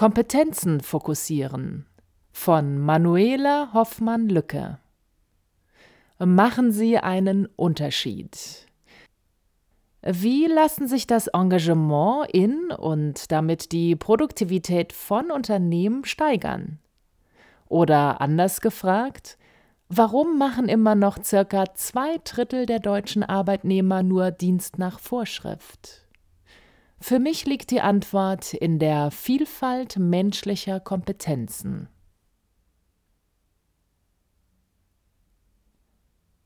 Kompetenzen fokussieren von Manuela Hoffmann-Lücke. Machen Sie einen Unterschied. Wie lassen sich das Engagement in und damit die Produktivität von Unternehmen steigern? Oder anders gefragt, warum machen immer noch circa zwei Drittel der deutschen Arbeitnehmer nur Dienst nach Vorschrift? Für mich liegt die Antwort in der Vielfalt menschlicher Kompetenzen.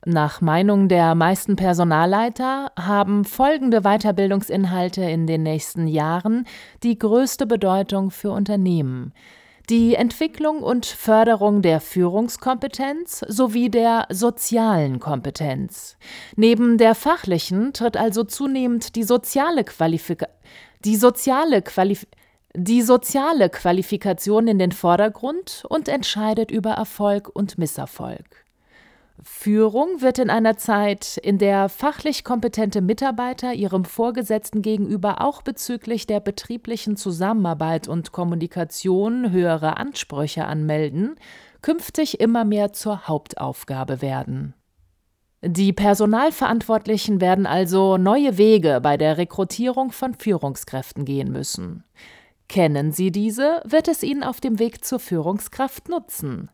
Nach Meinung der meisten Personalleiter haben folgende Weiterbildungsinhalte in den nächsten Jahren die größte Bedeutung für Unternehmen. Die Entwicklung und Förderung der Führungskompetenz sowie der sozialen Kompetenz. Neben der fachlichen tritt also zunehmend die soziale, Qualifika die soziale, Qualif die soziale Qualifikation in den Vordergrund und entscheidet über Erfolg und Misserfolg. Führung wird in einer Zeit, in der fachlich kompetente Mitarbeiter ihrem Vorgesetzten gegenüber auch bezüglich der betrieblichen Zusammenarbeit und Kommunikation höhere Ansprüche anmelden, künftig immer mehr zur Hauptaufgabe werden. Die Personalverantwortlichen werden also neue Wege bei der Rekrutierung von Führungskräften gehen müssen. Kennen Sie diese, wird es Ihnen auf dem Weg zur Führungskraft nutzen.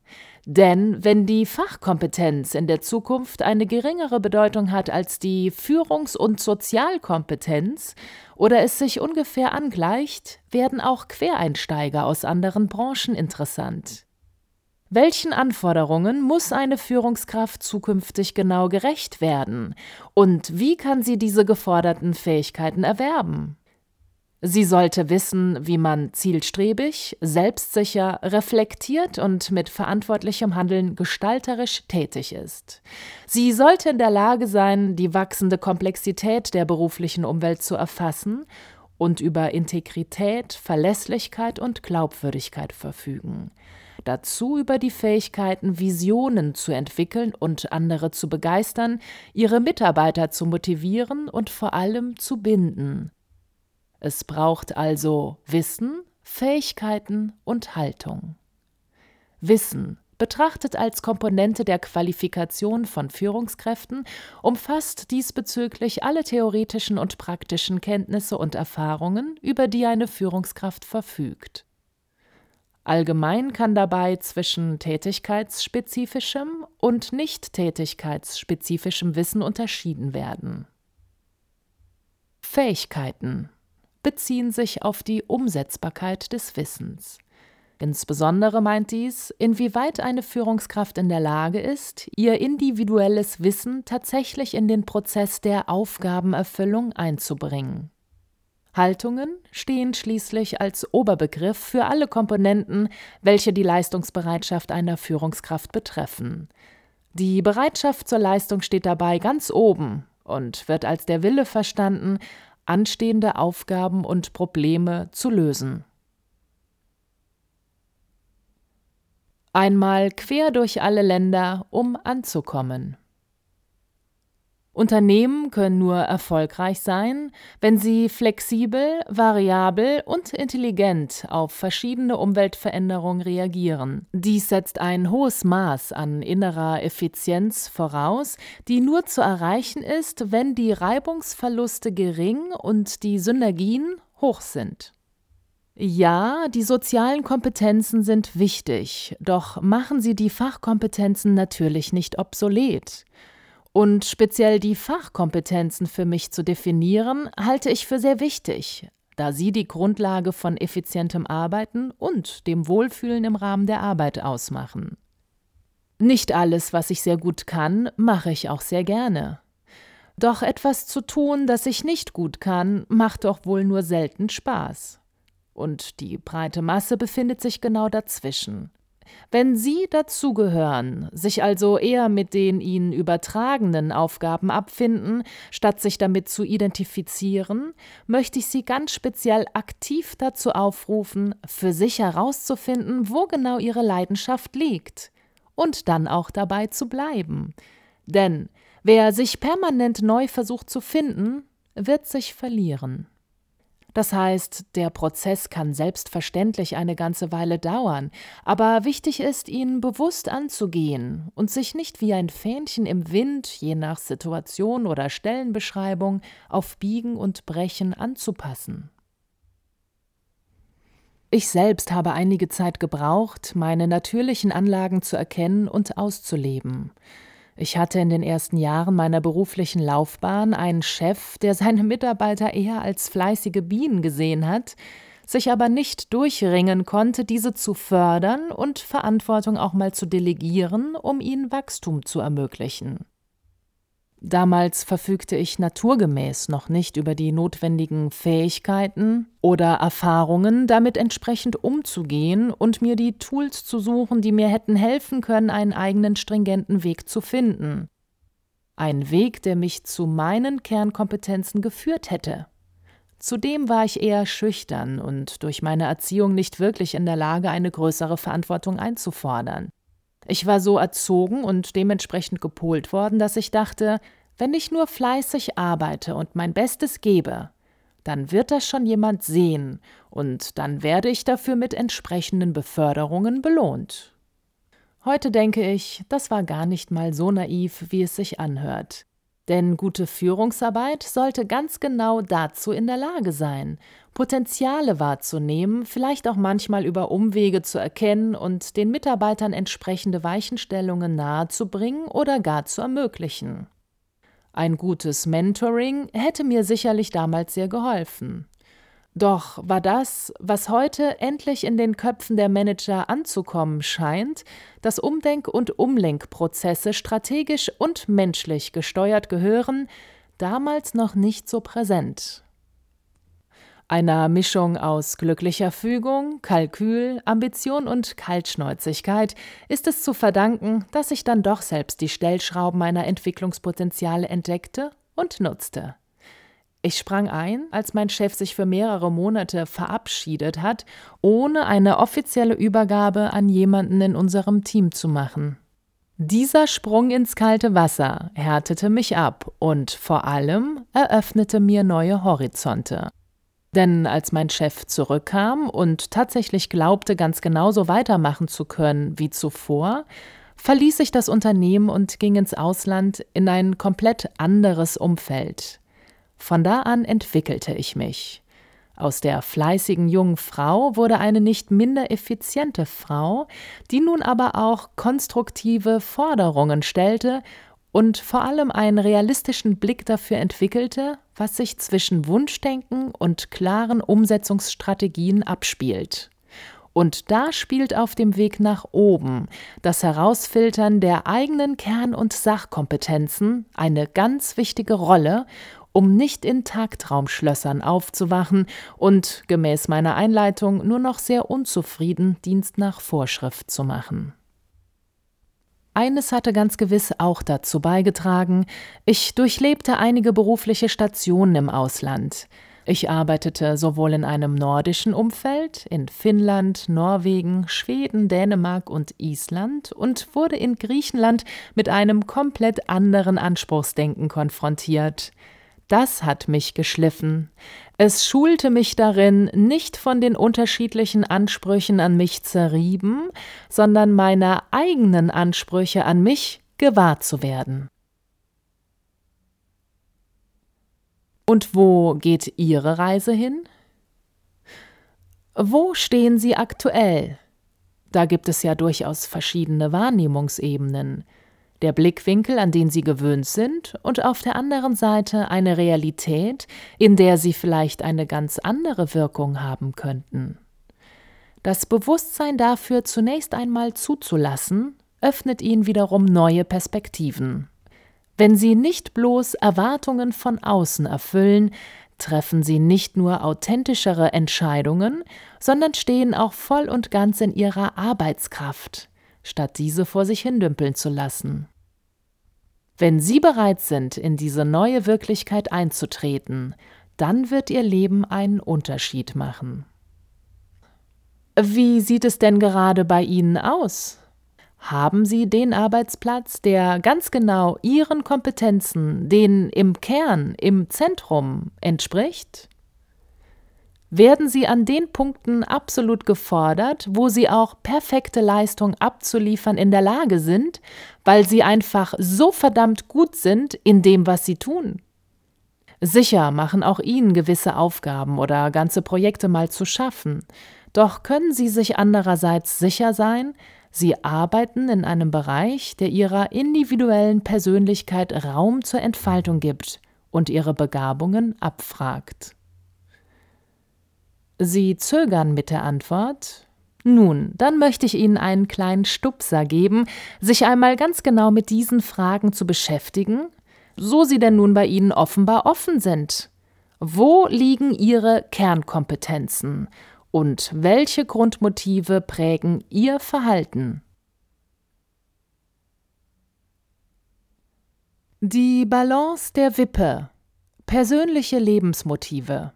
Denn wenn die Fachkompetenz in der Zukunft eine geringere Bedeutung hat als die Führungs- und Sozialkompetenz oder es sich ungefähr angleicht, werden auch Quereinsteiger aus anderen Branchen interessant. Welchen Anforderungen muss eine Führungskraft zukünftig genau gerecht werden? Und wie kann sie diese geforderten Fähigkeiten erwerben? Sie sollte wissen, wie man zielstrebig, selbstsicher, reflektiert und mit verantwortlichem Handeln gestalterisch tätig ist. Sie sollte in der Lage sein, die wachsende Komplexität der beruflichen Umwelt zu erfassen und über Integrität, Verlässlichkeit und Glaubwürdigkeit verfügen. Dazu über die Fähigkeiten, Visionen zu entwickeln und andere zu begeistern, ihre Mitarbeiter zu motivieren und vor allem zu binden. Es braucht also Wissen, Fähigkeiten und Haltung. Wissen, betrachtet als Komponente der Qualifikation von Führungskräften, umfasst diesbezüglich alle theoretischen und praktischen Kenntnisse und Erfahrungen, über die eine Führungskraft verfügt. Allgemein kann dabei zwischen tätigkeitsspezifischem und nicht tätigkeitsspezifischem Wissen unterschieden werden. Fähigkeiten beziehen sich auf die Umsetzbarkeit des Wissens. Insbesondere meint dies, inwieweit eine Führungskraft in der Lage ist, ihr individuelles Wissen tatsächlich in den Prozess der Aufgabenerfüllung einzubringen. Haltungen stehen schließlich als Oberbegriff für alle Komponenten, welche die Leistungsbereitschaft einer Führungskraft betreffen. Die Bereitschaft zur Leistung steht dabei ganz oben und wird als der Wille verstanden, anstehende Aufgaben und Probleme zu lösen. Einmal quer durch alle Länder, um anzukommen. Unternehmen können nur erfolgreich sein, wenn sie flexibel, variabel und intelligent auf verschiedene Umweltveränderungen reagieren. Dies setzt ein hohes Maß an innerer Effizienz voraus, die nur zu erreichen ist, wenn die Reibungsverluste gering und die Synergien hoch sind. Ja, die sozialen Kompetenzen sind wichtig, doch machen sie die Fachkompetenzen natürlich nicht obsolet. Und speziell die Fachkompetenzen für mich zu definieren, halte ich für sehr wichtig, da sie die Grundlage von effizientem Arbeiten und dem Wohlfühlen im Rahmen der Arbeit ausmachen. Nicht alles, was ich sehr gut kann, mache ich auch sehr gerne. Doch etwas zu tun, das ich nicht gut kann, macht doch wohl nur selten Spaß. und die breite Masse befindet sich genau dazwischen. Wenn Sie dazugehören, sich also eher mit den Ihnen übertragenen Aufgaben abfinden, statt sich damit zu identifizieren, möchte ich Sie ganz speziell aktiv dazu aufrufen, für sich herauszufinden, wo genau Ihre Leidenschaft liegt und dann auch dabei zu bleiben. Denn wer sich permanent neu versucht zu finden, wird sich verlieren. Das heißt, der Prozess kann selbstverständlich eine ganze Weile dauern, aber wichtig ist, ihn bewusst anzugehen und sich nicht wie ein Fähnchen im Wind, je nach Situation oder Stellenbeschreibung, auf Biegen und Brechen anzupassen. Ich selbst habe einige Zeit gebraucht, meine natürlichen Anlagen zu erkennen und auszuleben. Ich hatte in den ersten Jahren meiner beruflichen Laufbahn einen Chef, der seine Mitarbeiter eher als fleißige Bienen gesehen hat, sich aber nicht durchringen konnte, diese zu fördern und Verantwortung auch mal zu delegieren, um ihnen Wachstum zu ermöglichen. Damals verfügte ich naturgemäß noch nicht über die notwendigen Fähigkeiten oder Erfahrungen, damit entsprechend umzugehen und mir die Tools zu suchen, die mir hätten helfen können, einen eigenen stringenten Weg zu finden. Ein Weg, der mich zu meinen Kernkompetenzen geführt hätte. Zudem war ich eher schüchtern und durch meine Erziehung nicht wirklich in der Lage, eine größere Verantwortung einzufordern. Ich war so erzogen und dementsprechend gepolt worden, dass ich dachte, wenn ich nur fleißig arbeite und mein Bestes gebe, dann wird das schon jemand sehen, und dann werde ich dafür mit entsprechenden Beförderungen belohnt. Heute denke ich, das war gar nicht mal so naiv, wie es sich anhört. Denn gute Führungsarbeit sollte ganz genau dazu in der Lage sein, Potenziale wahrzunehmen, vielleicht auch manchmal über Umwege zu erkennen und den Mitarbeitern entsprechende Weichenstellungen nahezubringen oder gar zu ermöglichen. Ein gutes Mentoring hätte mir sicherlich damals sehr geholfen. Doch war das, was heute endlich in den Köpfen der Manager anzukommen scheint, dass Umdenk- und Umlenkprozesse strategisch und menschlich gesteuert gehören, damals noch nicht so präsent. Einer Mischung aus glücklicher Fügung, Kalkül, Ambition und Kaltschnäuzigkeit ist es zu verdanken, dass ich dann doch selbst die Stellschrauben meiner Entwicklungspotenziale entdeckte und nutzte. Ich sprang ein, als mein Chef sich für mehrere Monate verabschiedet hat, ohne eine offizielle Übergabe an jemanden in unserem Team zu machen. Dieser Sprung ins kalte Wasser härtete mich ab und vor allem eröffnete mir neue Horizonte. Denn als mein Chef zurückkam und tatsächlich glaubte, ganz genauso weitermachen zu können wie zuvor, verließ ich das Unternehmen und ging ins Ausland in ein komplett anderes Umfeld. Von da an entwickelte ich mich. Aus der fleißigen jungen Frau wurde eine nicht minder effiziente Frau, die nun aber auch konstruktive Forderungen stellte und vor allem einen realistischen Blick dafür entwickelte, was sich zwischen Wunschdenken und klaren Umsetzungsstrategien abspielt. Und da spielt auf dem Weg nach oben das Herausfiltern der eigenen Kern- und Sachkompetenzen eine ganz wichtige Rolle um nicht in Tagtraumschlössern aufzuwachen und gemäß meiner Einleitung nur noch sehr unzufrieden Dienst nach Vorschrift zu machen. Eines hatte ganz gewiss auch dazu beigetragen, ich durchlebte einige berufliche Stationen im Ausland. Ich arbeitete sowohl in einem nordischen Umfeld, in Finnland, Norwegen, Schweden, Dänemark und Island und wurde in Griechenland mit einem komplett anderen Anspruchsdenken konfrontiert. Das hat mich geschliffen. Es schulte mich darin, nicht von den unterschiedlichen Ansprüchen an mich zerrieben, sondern meiner eigenen Ansprüche an mich gewahr zu werden. Und wo geht Ihre Reise hin? Wo stehen Sie aktuell? Da gibt es ja durchaus verschiedene Wahrnehmungsebenen der Blickwinkel, an den sie gewöhnt sind, und auf der anderen Seite eine Realität, in der sie vielleicht eine ganz andere Wirkung haben könnten. Das Bewusstsein dafür zunächst einmal zuzulassen, öffnet ihnen wiederum neue Perspektiven. Wenn sie nicht bloß Erwartungen von außen erfüllen, treffen sie nicht nur authentischere Entscheidungen, sondern stehen auch voll und ganz in ihrer Arbeitskraft, statt diese vor sich hindümpeln zu lassen. Wenn Sie bereit sind, in diese neue Wirklichkeit einzutreten, dann wird Ihr Leben einen Unterschied machen. Wie sieht es denn gerade bei Ihnen aus? Haben Sie den Arbeitsplatz, der ganz genau Ihren Kompetenzen, den im Kern, im Zentrum entspricht? Werden Sie an den Punkten absolut gefordert, wo Sie auch perfekte Leistung abzuliefern in der Lage sind, weil Sie einfach so verdammt gut sind in dem, was Sie tun? Sicher machen auch Ihnen gewisse Aufgaben oder ganze Projekte mal zu schaffen, doch können Sie sich andererseits sicher sein, Sie arbeiten in einem Bereich, der Ihrer individuellen Persönlichkeit Raum zur Entfaltung gibt und Ihre Begabungen abfragt. Sie zögern mit der Antwort. Nun, dann möchte ich Ihnen einen kleinen Stupser geben, sich einmal ganz genau mit diesen Fragen zu beschäftigen, so sie denn nun bei Ihnen offenbar offen sind. Wo liegen Ihre Kernkompetenzen? und welche Grundmotive prägen Ihr Verhalten? Die Balance der Wippe. Persönliche Lebensmotive.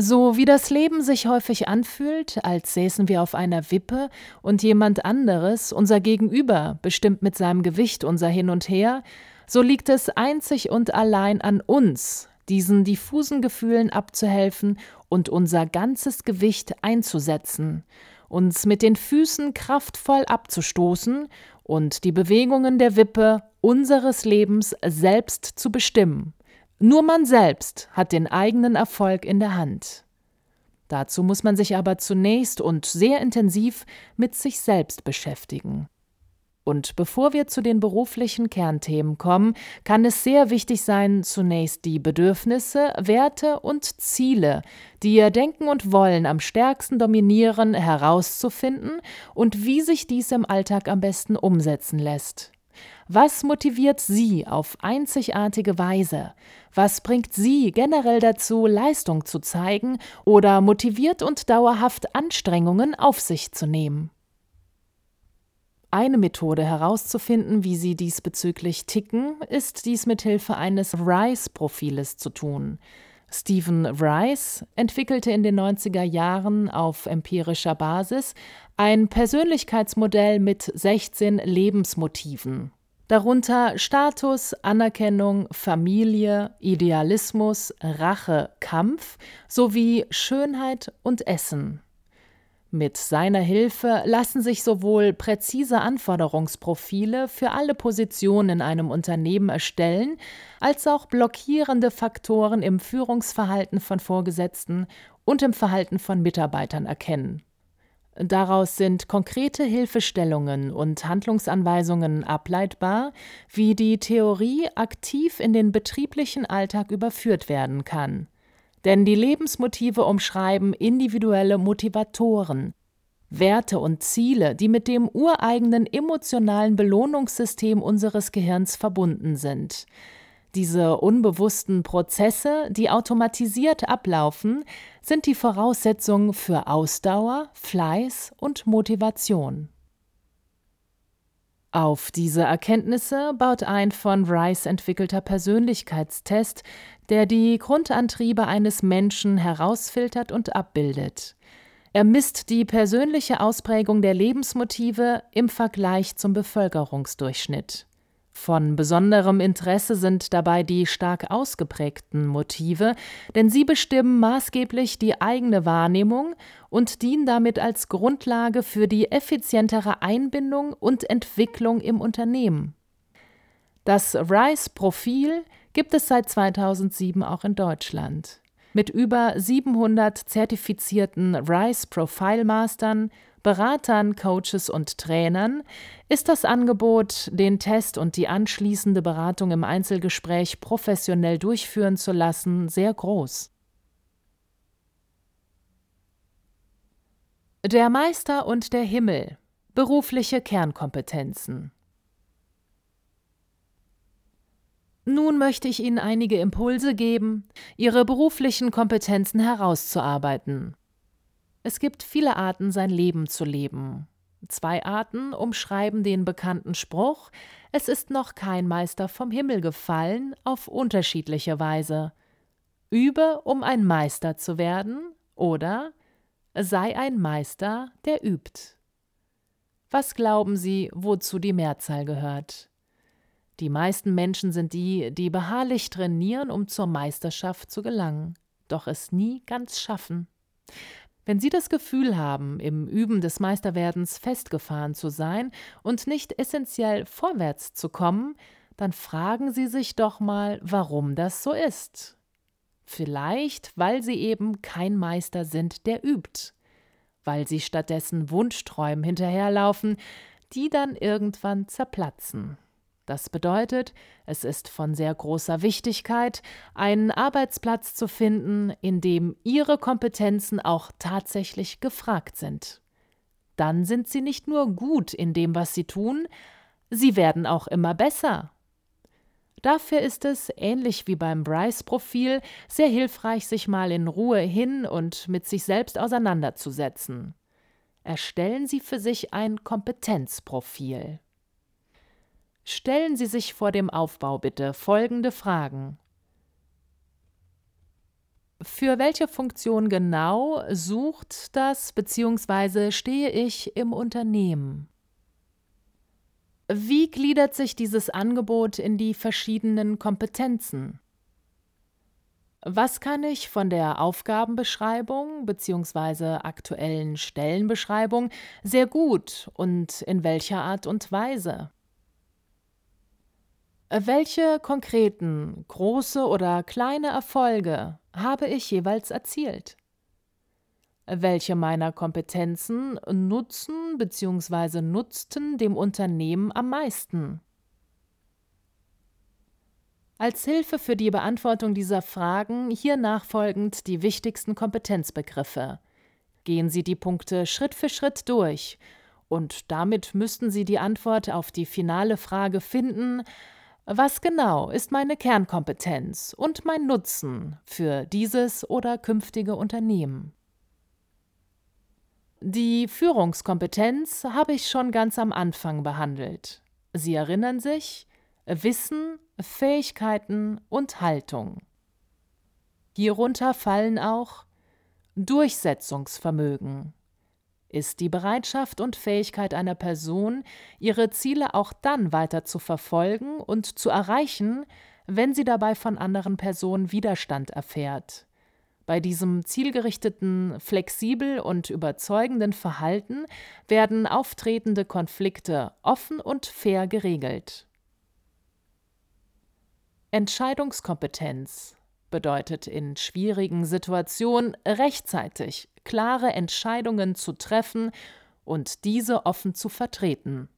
So wie das Leben sich häufig anfühlt, als säßen wir auf einer Wippe und jemand anderes, unser Gegenüber, bestimmt mit seinem Gewicht unser Hin und Her, so liegt es einzig und allein an uns, diesen diffusen Gefühlen abzuhelfen und unser ganzes Gewicht einzusetzen, uns mit den Füßen kraftvoll abzustoßen und die Bewegungen der Wippe unseres Lebens selbst zu bestimmen. Nur man selbst hat den eigenen Erfolg in der Hand. Dazu muss man sich aber zunächst und sehr intensiv mit sich selbst beschäftigen. Und bevor wir zu den beruflichen Kernthemen kommen, kann es sehr wichtig sein, zunächst die Bedürfnisse, Werte und Ziele, die ihr Denken und Wollen am stärksten dominieren, herauszufinden und wie sich dies im Alltag am besten umsetzen lässt. Was motiviert Sie auf einzigartige Weise? Was bringt Sie generell dazu, Leistung zu zeigen oder motiviert und dauerhaft Anstrengungen auf sich zu nehmen? Eine Methode herauszufinden, wie sie diesbezüglich ticken, ist dies mit Hilfe eines Rice-Profiles zu tun. Stephen Rice entwickelte in den 90er Jahren auf empirischer Basis ein Persönlichkeitsmodell mit 16 Lebensmotiven. Darunter Status, Anerkennung, Familie, Idealismus, Rache, Kampf sowie Schönheit und Essen. Mit seiner Hilfe lassen sich sowohl präzise Anforderungsprofile für alle Positionen in einem Unternehmen erstellen, als auch blockierende Faktoren im Führungsverhalten von Vorgesetzten und im Verhalten von Mitarbeitern erkennen. Daraus sind konkrete Hilfestellungen und Handlungsanweisungen ableitbar, wie die Theorie aktiv in den betrieblichen Alltag überführt werden kann. Denn die Lebensmotive umschreiben individuelle Motivatoren, Werte und Ziele, die mit dem ureigenen emotionalen Belohnungssystem unseres Gehirns verbunden sind. Diese unbewussten Prozesse, die automatisiert ablaufen, sind die Voraussetzung für Ausdauer, Fleiß und Motivation. Auf diese Erkenntnisse baut ein von Rice entwickelter Persönlichkeitstest, der die Grundantriebe eines Menschen herausfiltert und abbildet. Er misst die persönliche Ausprägung der Lebensmotive im Vergleich zum Bevölkerungsdurchschnitt. Von besonderem Interesse sind dabei die stark ausgeprägten Motive, denn sie bestimmen maßgeblich die eigene Wahrnehmung und dienen damit als Grundlage für die effizientere Einbindung und Entwicklung im Unternehmen. Das RISE-Profil gibt es seit 2007 auch in Deutschland. Mit über 700 zertifizierten RISE Profile Mastern Beratern, Coaches und Trainern ist das Angebot, den Test und die anschließende Beratung im Einzelgespräch professionell durchführen zu lassen, sehr groß. Der Meister und der Himmel berufliche Kernkompetenzen Nun möchte ich Ihnen einige Impulse geben, Ihre beruflichen Kompetenzen herauszuarbeiten. Es gibt viele Arten, sein Leben zu leben. Zwei Arten umschreiben den bekannten Spruch Es ist noch kein Meister vom Himmel gefallen auf unterschiedliche Weise. Übe, um ein Meister zu werden, oder sei ein Meister, der übt. Was glauben Sie, wozu die Mehrzahl gehört? Die meisten Menschen sind die, die beharrlich trainieren, um zur Meisterschaft zu gelangen, doch es nie ganz schaffen. Wenn Sie das Gefühl haben, im Üben des Meisterwerdens festgefahren zu sein und nicht essentiell vorwärts zu kommen, dann fragen Sie sich doch mal, warum das so ist. Vielleicht, weil Sie eben kein Meister sind, der übt, weil Sie stattdessen Wunschträumen hinterherlaufen, die dann irgendwann zerplatzen. Das bedeutet, es ist von sehr großer Wichtigkeit, einen Arbeitsplatz zu finden, in dem Ihre Kompetenzen auch tatsächlich gefragt sind. Dann sind Sie nicht nur gut in dem, was Sie tun, Sie werden auch immer besser. Dafür ist es, ähnlich wie beim Bryce-Profil, sehr hilfreich, sich mal in Ruhe hin und mit sich selbst auseinanderzusetzen. Erstellen Sie für sich ein Kompetenzprofil. Stellen Sie sich vor dem Aufbau bitte folgende Fragen. Für welche Funktion genau sucht das bzw. stehe ich im Unternehmen? Wie gliedert sich dieses Angebot in die verschiedenen Kompetenzen? Was kann ich von der Aufgabenbeschreibung bzw. aktuellen Stellenbeschreibung sehr gut und in welcher Art und Weise? Welche konkreten, große oder kleine Erfolge habe ich jeweils erzielt? Welche meiner Kompetenzen nutzen bzw. nutzten dem Unternehmen am meisten? Als Hilfe für die Beantwortung dieser Fragen hier nachfolgend die wichtigsten Kompetenzbegriffe. Gehen Sie die Punkte Schritt für Schritt durch und damit müssten Sie die Antwort auf die finale Frage finden, was genau ist meine Kernkompetenz und mein Nutzen für dieses oder künftige Unternehmen? Die Führungskompetenz habe ich schon ganz am Anfang behandelt. Sie erinnern sich? Wissen, Fähigkeiten und Haltung. Hierunter fallen auch Durchsetzungsvermögen, ist die Bereitschaft und Fähigkeit einer Person, ihre Ziele auch dann weiter zu verfolgen und zu erreichen, wenn sie dabei von anderen Personen Widerstand erfährt. Bei diesem zielgerichteten, flexibel und überzeugenden Verhalten werden auftretende Konflikte offen und fair geregelt. Entscheidungskompetenz bedeutet in schwierigen Situationen rechtzeitig klare Entscheidungen zu treffen und diese offen zu vertreten.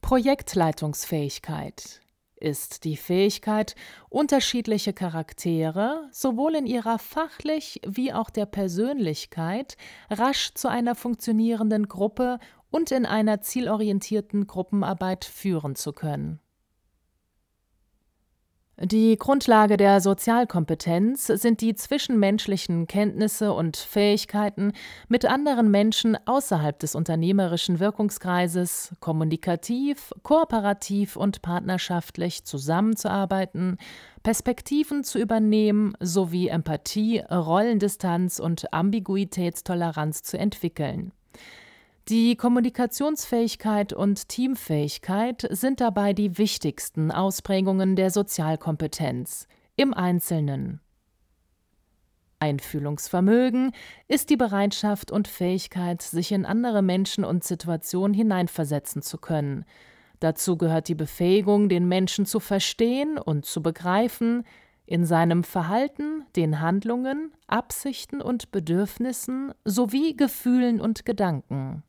Projektleitungsfähigkeit ist die Fähigkeit, unterschiedliche Charaktere sowohl in ihrer fachlich wie auch der Persönlichkeit rasch zu einer funktionierenden Gruppe und in einer zielorientierten Gruppenarbeit führen zu können. Die Grundlage der Sozialkompetenz sind die zwischenmenschlichen Kenntnisse und Fähigkeiten, mit anderen Menschen außerhalb des unternehmerischen Wirkungskreises kommunikativ, kooperativ und partnerschaftlich zusammenzuarbeiten, Perspektiven zu übernehmen sowie Empathie, Rollendistanz und Ambiguitätstoleranz zu entwickeln. Die Kommunikationsfähigkeit und Teamfähigkeit sind dabei die wichtigsten Ausprägungen der Sozialkompetenz im Einzelnen. Einfühlungsvermögen ist die Bereitschaft und Fähigkeit, sich in andere Menschen und Situationen hineinversetzen zu können. Dazu gehört die Befähigung, den Menschen zu verstehen und zu begreifen, in seinem Verhalten, den Handlungen, Absichten und Bedürfnissen sowie Gefühlen und Gedanken.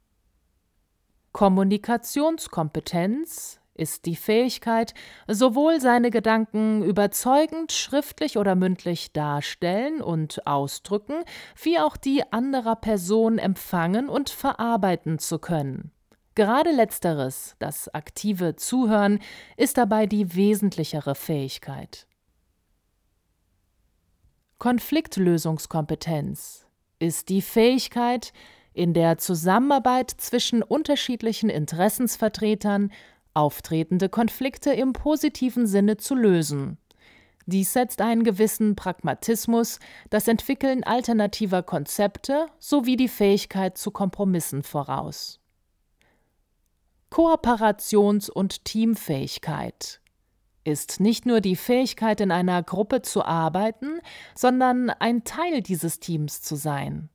Kommunikationskompetenz ist die Fähigkeit, sowohl seine Gedanken überzeugend schriftlich oder mündlich darstellen und ausdrücken, wie auch die anderer Person empfangen und verarbeiten zu können. Gerade letzteres, das aktive Zuhören, ist dabei die wesentlichere Fähigkeit. Konfliktlösungskompetenz ist die Fähigkeit, in der Zusammenarbeit zwischen unterschiedlichen Interessensvertretern auftretende Konflikte im positiven Sinne zu lösen. Dies setzt einen gewissen Pragmatismus, das Entwickeln alternativer Konzepte sowie die Fähigkeit zu Kompromissen voraus. Kooperations- und Teamfähigkeit ist nicht nur die Fähigkeit, in einer Gruppe zu arbeiten, sondern ein Teil dieses Teams zu sein.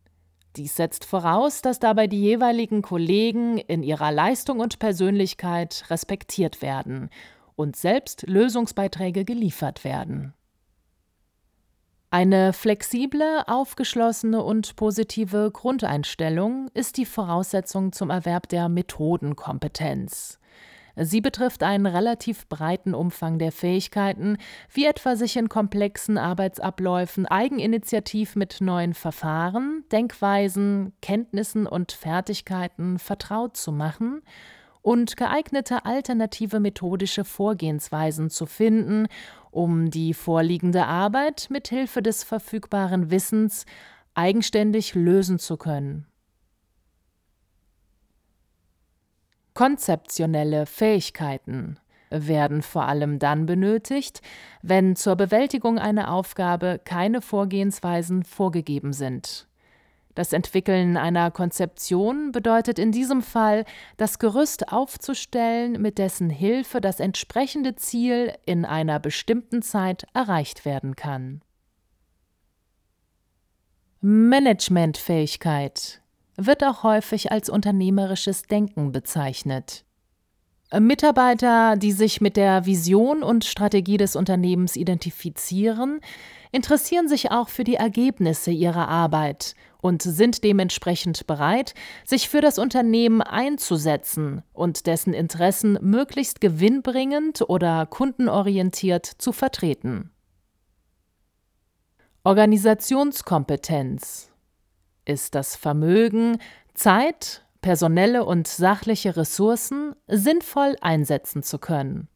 Dies setzt voraus, dass dabei die jeweiligen Kollegen in ihrer Leistung und Persönlichkeit respektiert werden und selbst Lösungsbeiträge geliefert werden. Eine flexible, aufgeschlossene und positive Grundeinstellung ist die Voraussetzung zum Erwerb der Methodenkompetenz. Sie betrifft einen relativ breiten Umfang der Fähigkeiten, wie etwa sich in komplexen Arbeitsabläufen eigeninitiativ mit neuen Verfahren, Denkweisen, Kenntnissen und Fertigkeiten vertraut zu machen und geeignete alternative methodische Vorgehensweisen zu finden, um die vorliegende Arbeit mit Hilfe des verfügbaren Wissens eigenständig lösen zu können. Konzeptionelle Fähigkeiten werden vor allem dann benötigt, wenn zur Bewältigung einer Aufgabe keine Vorgehensweisen vorgegeben sind. Das Entwickeln einer Konzeption bedeutet in diesem Fall, das Gerüst aufzustellen, mit dessen Hilfe das entsprechende Ziel in einer bestimmten Zeit erreicht werden kann. Managementfähigkeit wird auch häufig als unternehmerisches Denken bezeichnet. Mitarbeiter, die sich mit der Vision und Strategie des Unternehmens identifizieren, interessieren sich auch für die Ergebnisse ihrer Arbeit und sind dementsprechend bereit, sich für das Unternehmen einzusetzen und dessen Interessen möglichst gewinnbringend oder kundenorientiert zu vertreten. Organisationskompetenz ist das Vermögen, Zeit, personelle und sachliche Ressourcen sinnvoll einsetzen zu können.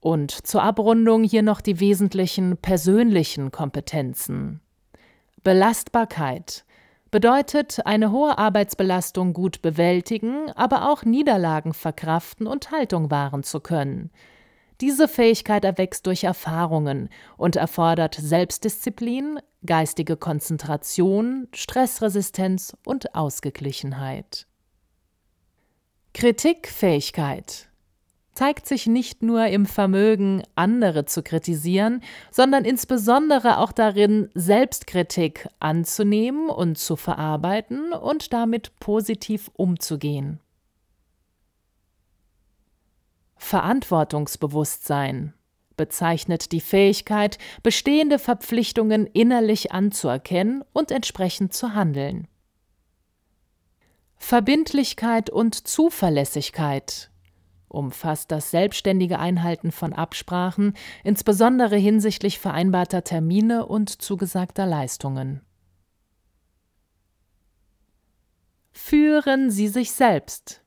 Und zur Abrundung hier noch die wesentlichen persönlichen Kompetenzen. Belastbarkeit bedeutet eine hohe Arbeitsbelastung gut bewältigen, aber auch Niederlagen verkraften und Haltung wahren zu können. Diese Fähigkeit erwächst durch Erfahrungen und erfordert Selbstdisziplin, geistige Konzentration, Stressresistenz und Ausgeglichenheit. Kritikfähigkeit zeigt sich nicht nur im Vermögen, andere zu kritisieren, sondern insbesondere auch darin, Selbstkritik anzunehmen und zu verarbeiten und damit positiv umzugehen. Verantwortungsbewusstsein bezeichnet die Fähigkeit, bestehende Verpflichtungen innerlich anzuerkennen und entsprechend zu handeln. Verbindlichkeit und Zuverlässigkeit umfasst das selbstständige Einhalten von Absprachen, insbesondere hinsichtlich vereinbarter Termine und zugesagter Leistungen. Führen Sie sich selbst.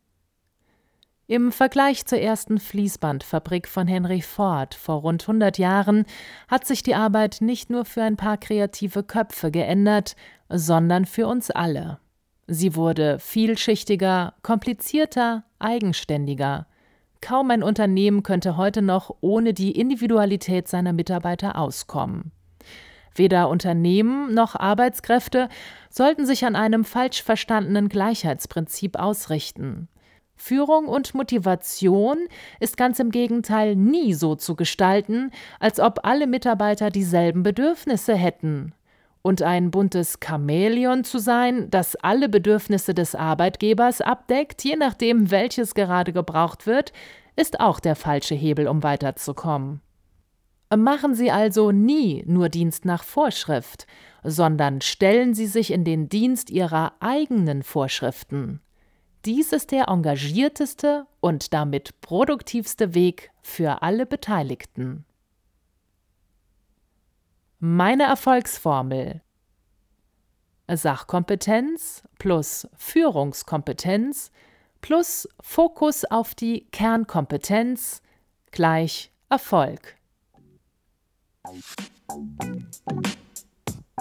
Im Vergleich zur ersten Fließbandfabrik von Henry Ford vor rund 100 Jahren hat sich die Arbeit nicht nur für ein paar kreative Köpfe geändert, sondern für uns alle. Sie wurde vielschichtiger, komplizierter, eigenständiger. Kaum ein Unternehmen könnte heute noch ohne die Individualität seiner Mitarbeiter auskommen. Weder Unternehmen noch Arbeitskräfte sollten sich an einem falsch verstandenen Gleichheitsprinzip ausrichten. Führung und Motivation ist ganz im Gegenteil nie so zu gestalten, als ob alle Mitarbeiter dieselben Bedürfnisse hätten. Und ein buntes Chamäleon zu sein, das alle Bedürfnisse des Arbeitgebers abdeckt, je nachdem, welches gerade gebraucht wird, ist auch der falsche Hebel, um weiterzukommen. Machen Sie also nie nur Dienst nach Vorschrift, sondern stellen Sie sich in den Dienst Ihrer eigenen Vorschriften. Dies ist der engagierteste und damit produktivste Weg für alle Beteiligten. Meine Erfolgsformel Sachkompetenz plus Führungskompetenz plus Fokus auf die Kernkompetenz gleich Erfolg.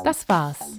Das war's.